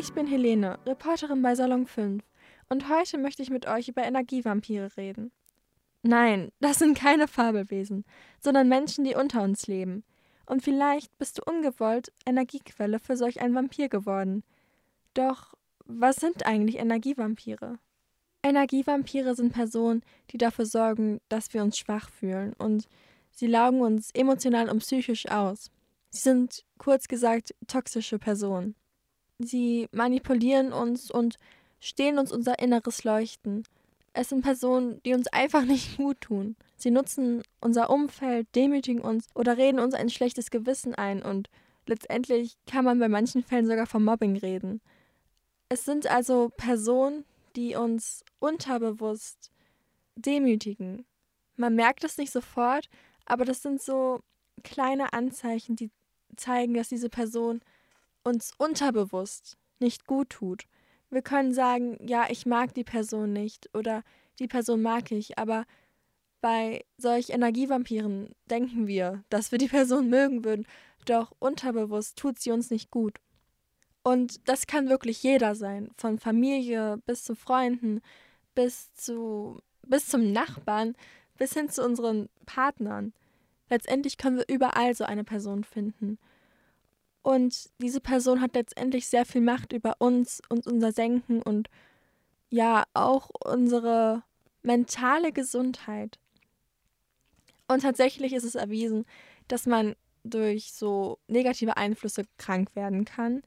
Ich bin Helene, Reporterin bei Salon 5 und heute möchte ich mit euch über Energievampire reden. Nein, das sind keine Fabelwesen, sondern Menschen, die unter uns leben. Und vielleicht bist du ungewollt Energiequelle für solch ein Vampir geworden. Doch was sind eigentlich Energievampire? Energievampire sind Personen, die dafür sorgen, dass wir uns schwach fühlen und sie laugen uns emotional und psychisch aus. Sie sind, kurz gesagt, toxische Personen. Sie manipulieren uns und stehlen uns unser inneres Leuchten. Es sind Personen, die uns einfach nicht gut tun. Sie nutzen unser Umfeld, demütigen uns oder reden uns ein schlechtes Gewissen ein und letztendlich kann man bei manchen Fällen sogar vom Mobbing reden. Es sind also Personen, die uns unterbewusst demütigen. Man merkt es nicht sofort, aber das sind so kleine Anzeichen, die zeigen, dass diese Person uns unterbewusst nicht gut tut. Wir können sagen, ja, ich mag die Person nicht oder die Person mag ich, aber bei solch Energievampiren denken wir, dass wir die Person mögen würden, doch unterbewusst tut sie uns nicht gut. Und das kann wirklich jeder sein, von Familie bis zu Freunden, bis zu bis zum Nachbarn, bis hin zu unseren Partnern. Letztendlich können wir überall so eine Person finden. Und diese Person hat letztendlich sehr viel Macht über uns und unser Senken und ja auch unsere mentale Gesundheit. Und tatsächlich ist es erwiesen, dass man durch so negative Einflüsse krank werden kann.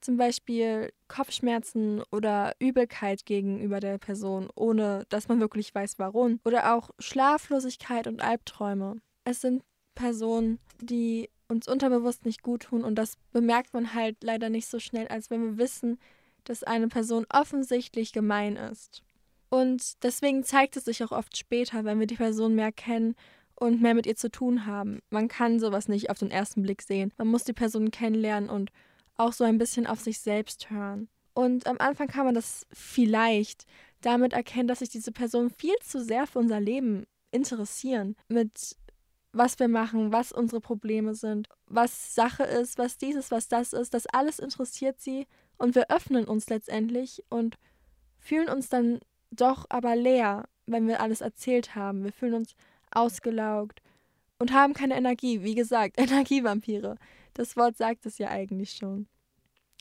Zum Beispiel Kopfschmerzen oder Übelkeit gegenüber der Person, ohne dass man wirklich weiß warum. Oder auch Schlaflosigkeit und Albträume. Es sind Personen, die uns unterbewusst nicht gut tun und das bemerkt man halt leider nicht so schnell, als wenn wir wissen, dass eine Person offensichtlich gemein ist. Und deswegen zeigt es sich auch oft später, wenn wir die Person mehr kennen und mehr mit ihr zu tun haben. Man kann sowas nicht auf den ersten Blick sehen. Man muss die Person kennenlernen und auch so ein bisschen auf sich selbst hören. Und am Anfang kann man das vielleicht damit erkennen, dass sich diese Person viel zu sehr für unser Leben interessieren. Mit was wir machen, was unsere Probleme sind, was Sache ist, was dieses, was das ist, das alles interessiert sie und wir öffnen uns letztendlich und fühlen uns dann doch aber leer, wenn wir alles erzählt haben. Wir fühlen uns ausgelaugt und haben keine Energie. Wie gesagt, Energievampire. Das Wort sagt es ja eigentlich schon.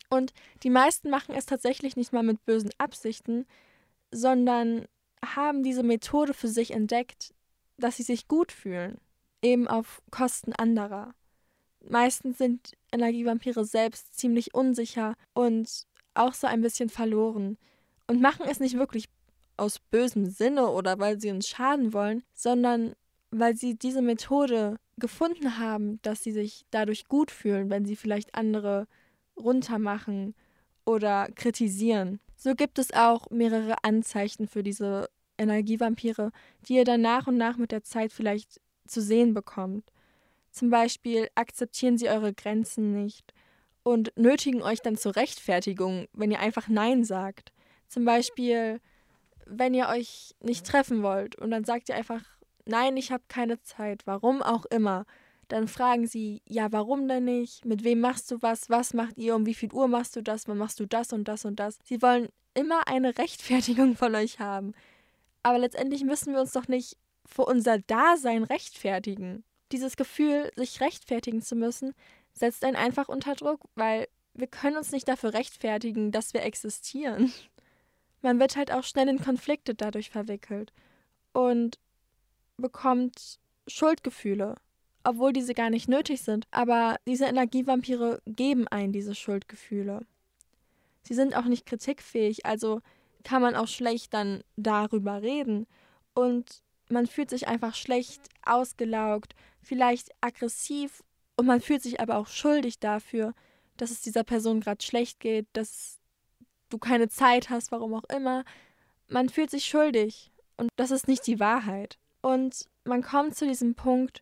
Und die meisten machen es tatsächlich nicht mal mit bösen Absichten, sondern haben diese Methode für sich entdeckt, dass sie sich gut fühlen eben auf Kosten anderer. Meistens sind Energievampire selbst ziemlich unsicher und auch so ein bisschen verloren und machen es nicht wirklich aus bösem Sinne oder weil sie uns schaden wollen, sondern weil sie diese Methode gefunden haben, dass sie sich dadurch gut fühlen, wenn sie vielleicht andere runtermachen oder kritisieren. So gibt es auch mehrere Anzeichen für diese Energievampire, die ihr dann nach und nach mit der Zeit vielleicht zu sehen bekommt. Zum Beispiel akzeptieren sie eure Grenzen nicht und nötigen euch dann zur Rechtfertigung, wenn ihr einfach Nein sagt. Zum Beispiel, wenn ihr euch nicht treffen wollt und dann sagt ihr einfach, nein, ich habe keine Zeit, warum auch immer. Dann fragen sie, ja, warum denn nicht? Mit wem machst du was? Was macht ihr? Um wie viel Uhr machst du das? Wann machst du das und das und das? Sie wollen immer eine Rechtfertigung von euch haben. Aber letztendlich müssen wir uns doch nicht für unser Dasein rechtfertigen. Dieses Gefühl, sich rechtfertigen zu müssen, setzt einen einfach unter Druck, weil wir können uns nicht dafür rechtfertigen, dass wir existieren. Man wird halt auch schnell in Konflikte dadurch verwickelt und bekommt Schuldgefühle, obwohl diese gar nicht nötig sind. Aber diese Energievampire geben einen diese Schuldgefühle. Sie sind auch nicht kritikfähig, also kann man auch schlecht dann darüber reden. Und man fühlt sich einfach schlecht, ausgelaugt, vielleicht aggressiv und man fühlt sich aber auch schuldig dafür, dass es dieser Person gerade schlecht geht, dass du keine Zeit hast, warum auch immer. Man fühlt sich schuldig und das ist nicht die Wahrheit. Und man kommt zu diesem Punkt,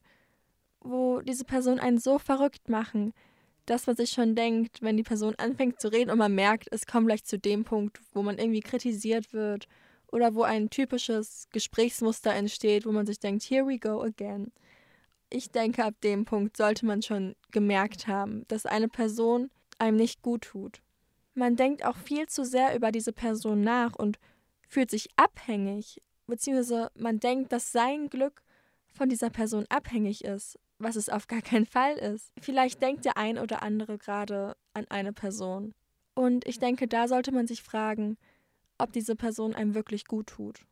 wo diese Person einen so verrückt machen, dass man sich schon denkt, wenn die Person anfängt zu reden und man merkt, es kommt gleich zu dem Punkt, wo man irgendwie kritisiert wird oder wo ein typisches Gesprächsmuster entsteht, wo man sich denkt, here we go again. Ich denke, ab dem Punkt sollte man schon gemerkt haben, dass eine Person einem nicht gut tut. Man denkt auch viel zu sehr über diese Person nach und fühlt sich abhängig, beziehungsweise man denkt, dass sein Glück von dieser Person abhängig ist, was es auf gar keinen Fall ist. Vielleicht denkt der ein oder andere gerade an eine Person. Und ich denke, da sollte man sich fragen, ob diese Person einem wirklich gut tut.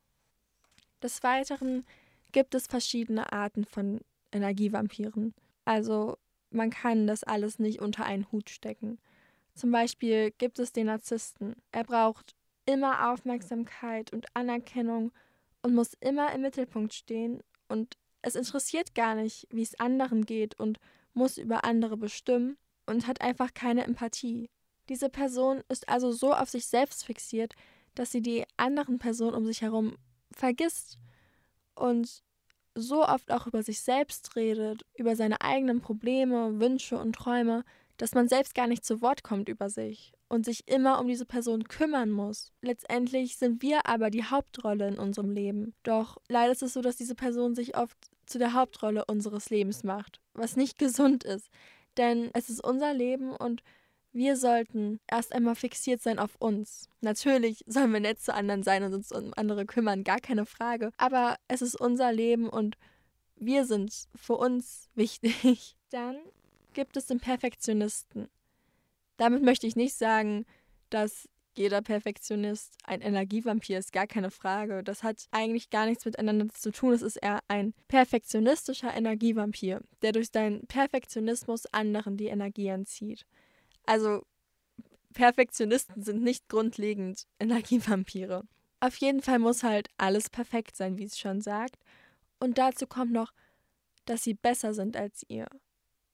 Des Weiteren gibt es verschiedene Arten von Energievampiren. Also man kann das alles nicht unter einen Hut stecken. Zum Beispiel gibt es den Narzissten. Er braucht immer Aufmerksamkeit und Anerkennung und muss immer im Mittelpunkt stehen und es interessiert gar nicht, wie es anderen geht und muss über andere bestimmen und hat einfach keine Empathie. Diese Person ist also so auf sich selbst fixiert, dass sie die anderen Personen um sich herum vergisst und so oft auch über sich selbst redet, über seine eigenen Probleme, Wünsche und Träume, dass man selbst gar nicht zu Wort kommt über sich und sich immer um diese Person kümmern muss. Letztendlich sind wir aber die Hauptrolle in unserem Leben. Doch leider ist es so, dass diese Person sich oft zu der Hauptrolle unseres Lebens macht, was nicht gesund ist. Denn es ist unser Leben und wir sollten erst einmal fixiert sein auf uns. Natürlich sollen wir nett zu anderen sein und uns um andere kümmern, gar keine Frage. Aber es ist unser Leben und wir sind für uns wichtig. Dann gibt es den Perfektionisten. Damit möchte ich nicht sagen, dass jeder Perfektionist ein Energievampir ist, gar keine Frage. Das hat eigentlich gar nichts miteinander zu tun. Es ist eher ein perfektionistischer Energievampir, der durch seinen Perfektionismus anderen die Energie entzieht. Also Perfektionisten sind nicht grundlegend Energievampire. Auf jeden Fall muss halt alles perfekt sein, wie es schon sagt. Und dazu kommt noch, dass sie besser sind als ihr.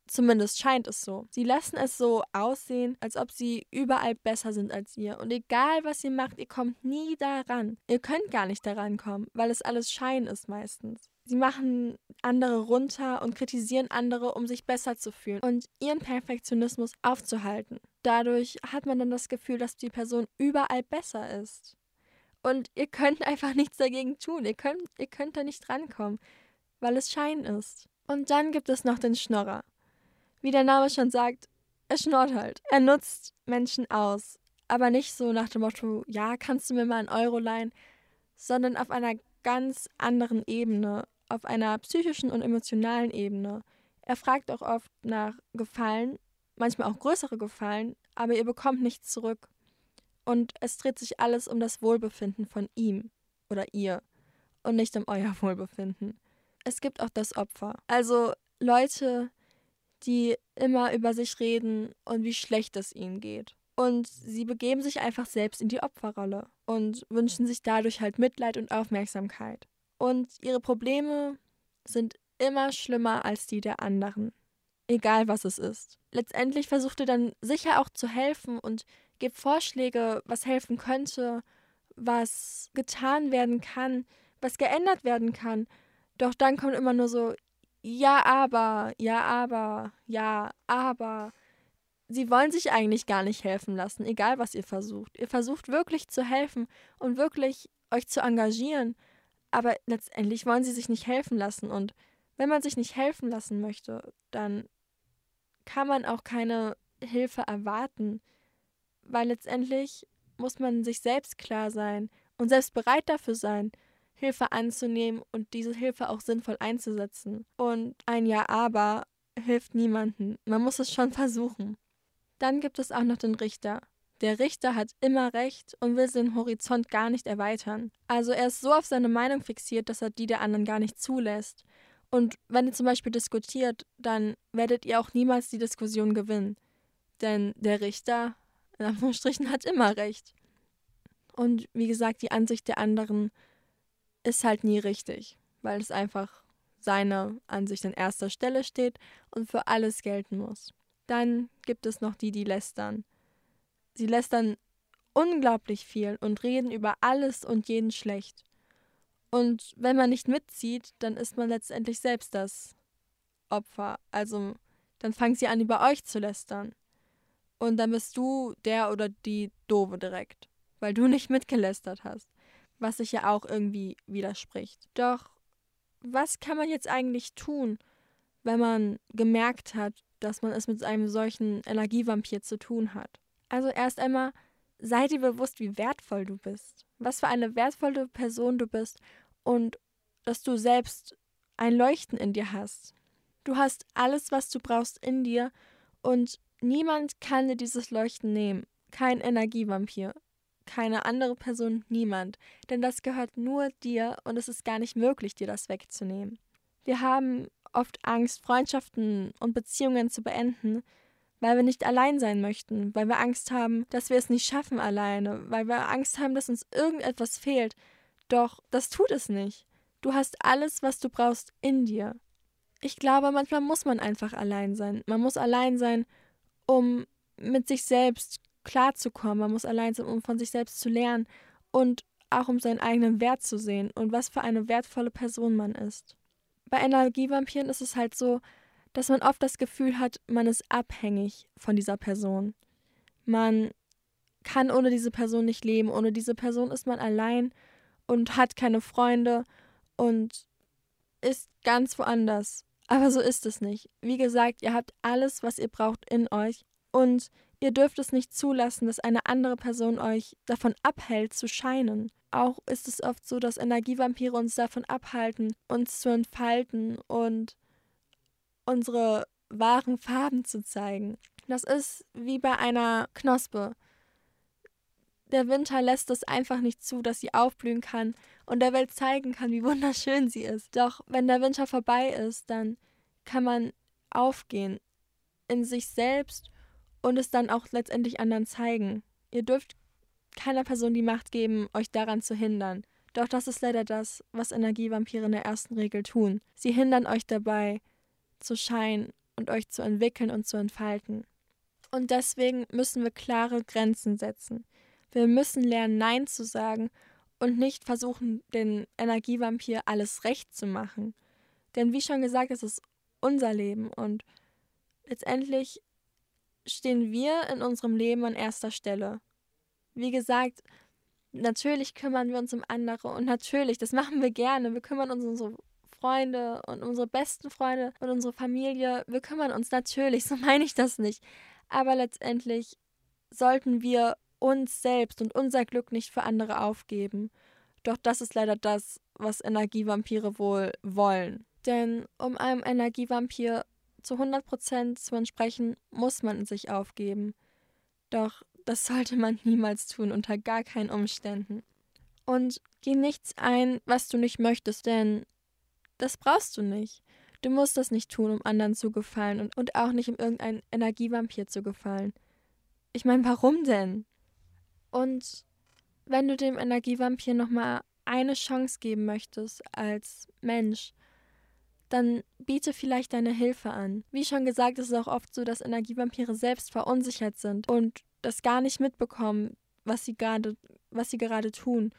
Zumindest scheint es so. Sie lassen es so aussehen, als ob sie überall besser sind als ihr. Und egal, was ihr macht, ihr kommt nie daran. Ihr könnt gar nicht daran kommen, weil es alles Schein ist meistens. Sie machen andere runter und kritisieren andere, um sich besser zu fühlen und ihren Perfektionismus aufzuhalten. Dadurch hat man dann das Gefühl, dass die Person überall besser ist. Und ihr könnt einfach nichts dagegen tun. Ihr könnt, ihr könnt da nicht rankommen, weil es Schein ist. Und dann gibt es noch den Schnorrer. Wie der Name schon sagt, er schnurrt halt. Er nutzt Menschen aus. Aber nicht so nach dem Motto, ja, kannst du mir mal einen Euro leihen, sondern auf einer ganz anderen Ebene auf einer psychischen und emotionalen Ebene. Er fragt auch oft nach Gefallen, manchmal auch größere Gefallen, aber ihr bekommt nichts zurück. Und es dreht sich alles um das Wohlbefinden von ihm oder ihr und nicht um euer Wohlbefinden. Es gibt auch das Opfer. Also Leute, die immer über sich reden und wie schlecht es ihnen geht. Und sie begeben sich einfach selbst in die Opferrolle und wünschen sich dadurch halt Mitleid und Aufmerksamkeit und ihre Probleme sind immer schlimmer als die der anderen. Egal was es ist. Letztendlich versucht er dann sicher auch zu helfen und gibt Vorschläge, was helfen könnte, was getan werden kann, was geändert werden kann. Doch dann kommt immer nur so, ja, aber, ja, aber, ja, aber. Sie wollen sich eigentlich gar nicht helfen lassen, egal was ihr versucht. Ihr versucht wirklich zu helfen und wirklich euch zu engagieren. Aber letztendlich wollen sie sich nicht helfen lassen. Und wenn man sich nicht helfen lassen möchte, dann kann man auch keine Hilfe erwarten. Weil letztendlich muss man sich selbst klar sein und selbst bereit dafür sein, Hilfe anzunehmen und diese Hilfe auch sinnvoll einzusetzen. Und ein Ja aber hilft niemandem. Man muss es schon versuchen. Dann gibt es auch noch den Richter. Der Richter hat immer recht und will den Horizont gar nicht erweitern. Also er ist so auf seine Meinung fixiert, dass er die der anderen gar nicht zulässt. Und wenn ihr zum Beispiel diskutiert, dann werdet ihr auch niemals die Diskussion gewinnen. Denn der Richter, in Anführungsstrichen, hat immer recht. Und wie gesagt, die Ansicht der anderen ist halt nie richtig, weil es einfach seine Ansicht an erster Stelle steht und für alles gelten muss. Dann gibt es noch die, die lästern. Sie lästern unglaublich viel und reden über alles und jeden schlecht. Und wenn man nicht mitzieht, dann ist man letztendlich selbst das Opfer. Also dann fangen sie an, über euch zu lästern. Und dann bist du der oder die Dove direkt, weil du nicht mitgelästert hast, was sich ja auch irgendwie widerspricht. Doch was kann man jetzt eigentlich tun, wenn man gemerkt hat, dass man es mit einem solchen Energievampir zu tun hat? Also erst einmal sei dir bewusst, wie wertvoll du bist, was für eine wertvolle Person du bist und dass du selbst ein Leuchten in dir hast. Du hast alles, was du brauchst in dir und niemand kann dir dieses Leuchten nehmen. Kein Energievampir, keine andere Person, niemand. Denn das gehört nur dir und es ist gar nicht möglich, dir das wegzunehmen. Wir haben oft Angst, Freundschaften und Beziehungen zu beenden, weil wir nicht allein sein möchten, weil wir Angst haben, dass wir es nicht schaffen alleine, weil wir Angst haben, dass uns irgendetwas fehlt. Doch das tut es nicht. Du hast alles, was du brauchst, in dir. Ich glaube, manchmal muss man einfach allein sein. Man muss allein sein, um mit sich selbst klarzukommen. Man muss allein sein, um von sich selbst zu lernen und auch um seinen eigenen Wert zu sehen und was für eine wertvolle Person man ist. Bei Energievampiren ist es halt so, dass man oft das Gefühl hat, man ist abhängig von dieser Person. Man kann ohne diese Person nicht leben. Ohne diese Person ist man allein und hat keine Freunde und ist ganz woanders. Aber so ist es nicht. Wie gesagt, ihr habt alles, was ihr braucht in euch und ihr dürft es nicht zulassen, dass eine andere Person euch davon abhält zu scheinen. Auch ist es oft so, dass Energievampire uns davon abhalten, uns zu entfalten und unsere wahren Farben zu zeigen. Das ist wie bei einer Knospe. Der Winter lässt es einfach nicht zu, dass sie aufblühen kann und der Welt zeigen kann, wie wunderschön sie ist. Doch wenn der Winter vorbei ist, dann kann man aufgehen in sich selbst und es dann auch letztendlich anderen zeigen. Ihr dürft keiner Person die Macht geben, euch daran zu hindern. Doch das ist leider das, was Energievampire in der ersten Regel tun. Sie hindern euch dabei, zu scheinen und euch zu entwickeln und zu entfalten. Und deswegen müssen wir klare Grenzen setzen. Wir müssen lernen, Nein zu sagen und nicht versuchen, den Energievampir alles recht zu machen. Denn wie schon gesagt, es ist unser Leben und letztendlich stehen wir in unserem Leben an erster Stelle. Wie gesagt, natürlich kümmern wir uns um andere und natürlich, das machen wir gerne. Wir kümmern uns um unsere Freunde und unsere besten Freunde und unsere Familie, wir kümmern uns natürlich, so meine ich das nicht. Aber letztendlich sollten wir uns selbst und unser Glück nicht für andere aufgeben. Doch das ist leider das, was Energievampire wohl wollen. Denn um einem Energievampir zu 100% zu entsprechen, muss man sich aufgeben. Doch das sollte man niemals tun, unter gar keinen Umständen. Und geh nichts ein, was du nicht möchtest, denn das brauchst du nicht. Du musst das nicht tun, um anderen zu gefallen und, und auch nicht um irgendeinen Energievampir zu gefallen. Ich meine, warum denn? Und wenn du dem Energievampir nochmal eine Chance geben möchtest als Mensch, dann biete vielleicht deine Hilfe an. Wie schon gesagt, ist es auch oft so, dass Energievampire selbst verunsichert sind und das gar nicht mitbekommen, was sie gerade, was sie gerade tun.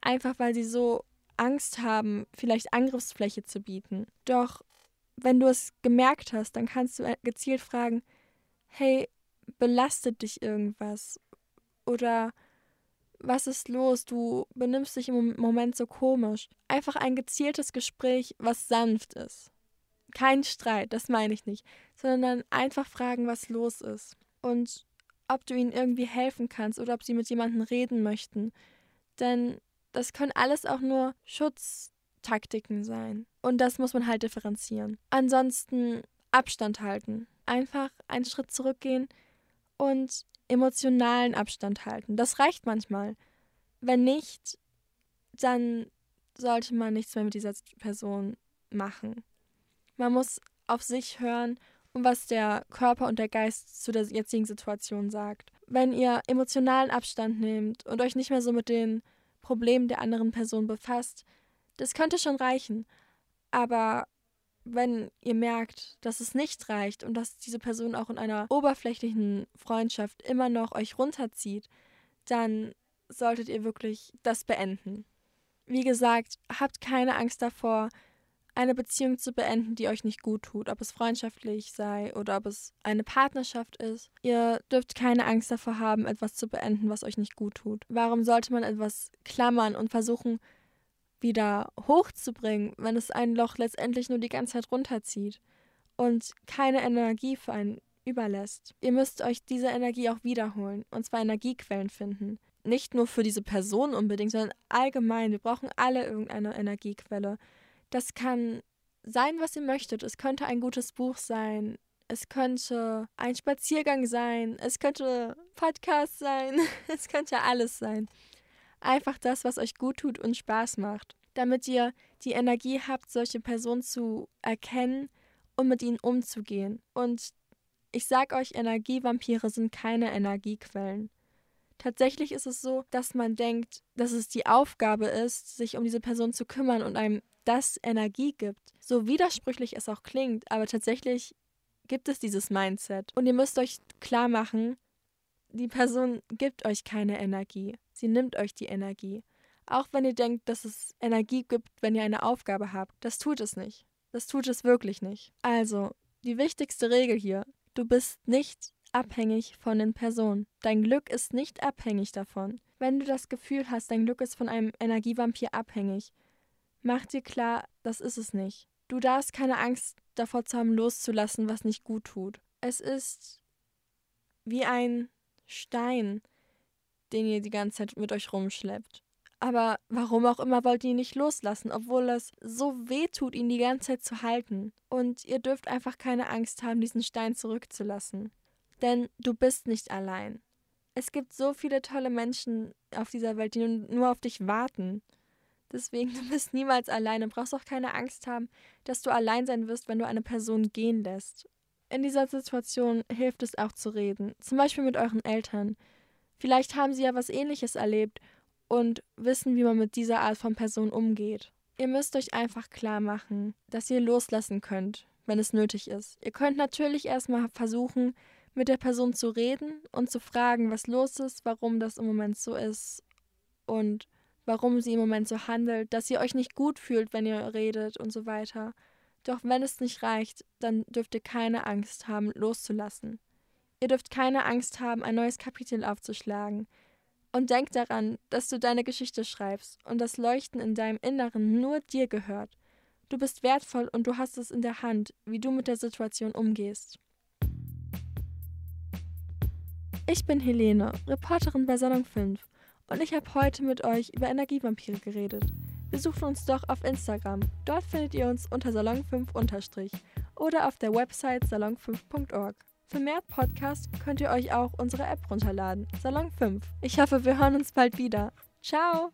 Einfach weil sie so Angst haben, vielleicht Angriffsfläche zu bieten. Doch wenn du es gemerkt hast, dann kannst du gezielt fragen, hey, belastet dich irgendwas? Oder was ist los? Du benimmst dich im Moment so komisch. Einfach ein gezieltes Gespräch, was sanft ist. Kein Streit, das meine ich nicht, sondern einfach fragen, was los ist. Und ob du ihnen irgendwie helfen kannst oder ob sie mit jemandem reden möchten. Denn das können alles auch nur Schutztaktiken sein. Und das muss man halt differenzieren. Ansonsten Abstand halten. Einfach einen Schritt zurückgehen und emotionalen Abstand halten. Das reicht manchmal. Wenn nicht, dann sollte man nichts mehr mit dieser Person machen. Man muss auf sich hören und was der Körper und der Geist zu der jetzigen Situation sagt. Wenn ihr emotionalen Abstand nehmt und euch nicht mehr so mit den Problem der anderen Person befasst, das könnte schon reichen. Aber wenn ihr merkt, dass es nicht reicht und dass diese Person auch in einer oberflächlichen Freundschaft immer noch euch runterzieht, dann solltet ihr wirklich das beenden. Wie gesagt, habt keine Angst davor, eine Beziehung zu beenden, die euch nicht gut tut, ob es freundschaftlich sei oder ob es eine Partnerschaft ist. Ihr dürft keine Angst davor haben, etwas zu beenden, was euch nicht gut tut. Warum sollte man etwas klammern und versuchen, wieder hochzubringen, wenn es ein Loch letztendlich nur die ganze Zeit runterzieht und keine Energie für einen überlässt. Ihr müsst euch diese Energie auch wiederholen und zwar Energiequellen finden. Nicht nur für diese Person unbedingt, sondern allgemein. Wir brauchen alle irgendeine Energiequelle. Das kann sein, was ihr möchtet. Es könnte ein gutes Buch sein. Es könnte ein Spaziergang sein. Es könnte Podcast sein. Es könnte alles sein. Einfach das, was euch gut tut und Spaß macht. Damit ihr die Energie habt, solche Personen zu erkennen und mit ihnen umzugehen. Und ich sag euch, Energievampire sind keine Energiequellen. Tatsächlich ist es so, dass man denkt, dass es die Aufgabe ist, sich um diese Person zu kümmern und einem das Energie gibt. So widersprüchlich es auch klingt, aber tatsächlich gibt es dieses Mindset. Und ihr müsst euch klar machen, die Person gibt euch keine Energie. Sie nimmt euch die Energie. Auch wenn ihr denkt, dass es Energie gibt, wenn ihr eine Aufgabe habt. Das tut es nicht. Das tut es wirklich nicht. Also, die wichtigste Regel hier. Du bist nicht abhängig von den Personen. Dein Glück ist nicht abhängig davon. Wenn du das Gefühl hast, dein Glück ist von einem Energievampir abhängig, mach dir klar, das ist es nicht. Du darfst keine Angst davor zu haben, loszulassen, was nicht gut tut. Es ist wie ein Stein, den ihr die ganze Zeit mit euch rumschleppt. Aber warum auch immer wollt ihr ihn nicht loslassen, obwohl es so weh tut, ihn die ganze Zeit zu halten. Und ihr dürft einfach keine Angst haben, diesen Stein zurückzulassen. Denn du bist nicht allein. Es gibt so viele tolle Menschen auf dieser Welt, die nur auf dich warten. Deswegen, du bist niemals allein und brauchst auch keine Angst haben, dass du allein sein wirst, wenn du eine Person gehen lässt. In dieser Situation hilft es auch zu reden, zum Beispiel mit euren Eltern. Vielleicht haben sie ja was ähnliches erlebt und wissen, wie man mit dieser Art von Person umgeht. Ihr müsst euch einfach klar machen, dass ihr loslassen könnt, wenn es nötig ist. Ihr könnt natürlich erstmal versuchen, mit der Person zu reden und zu fragen, was los ist, warum das im Moment so ist und warum sie im Moment so handelt, dass ihr euch nicht gut fühlt, wenn ihr redet und so weiter. Doch wenn es nicht reicht, dann dürft ihr keine Angst haben, loszulassen. Ihr dürft keine Angst haben, ein neues Kapitel aufzuschlagen. Und denk daran, dass du deine Geschichte schreibst und das Leuchten in deinem Inneren nur dir gehört. Du bist wertvoll und du hast es in der Hand, wie du mit der Situation umgehst. Ich bin Helene, Reporterin bei Salon 5 und ich habe heute mit euch über Energievampire geredet. Besucht uns doch auf Instagram. Dort findet ihr uns unter salon5- oder auf der Website salon5.org. Für mehr Podcasts könnt ihr euch auch unsere App runterladen, Salon 5. Ich hoffe, wir hören uns bald wieder. Ciao!